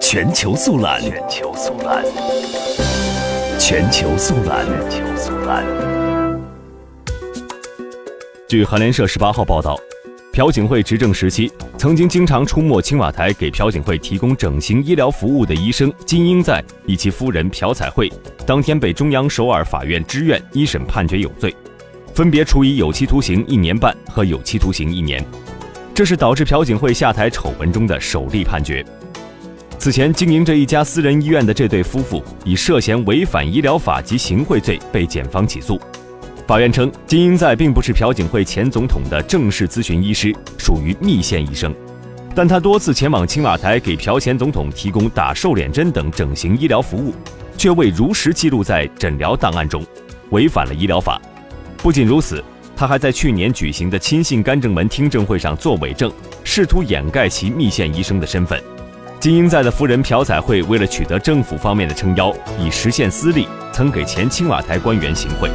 全球速览，全球速览，全球速览，全球速览。据韩联社十八号报道，朴槿惠执政时期，曾经经常出没青瓦台给朴槿惠提供整形医疗服务的医生金英在以及夫人朴彩惠，当天被中央首尔法院支院一审判决有罪，分别处以有期徒刑一年半和有期徒刑一年。这是导致朴槿惠下台丑闻中的首例判决。此前经营着一家私人医院的这对夫妇，以涉嫌违反医疗法及行贿罪被检方起诉。法院称，金英在并不是朴槿惠前总统的正式咨询医师，属于密线医生，但他多次前往青瓦台给朴前总统提供打瘦脸针等整形医疗服务，却未如实记录在诊疗档案中，违反了医疗法。不仅如此，他还在去年举行的亲信干政门听证会上作伪证，试图掩盖其密线医生的身份。金英在的夫人朴彩惠为了取得政府方面的撑腰，以实现私利，曾给前青瓦台官员行贿。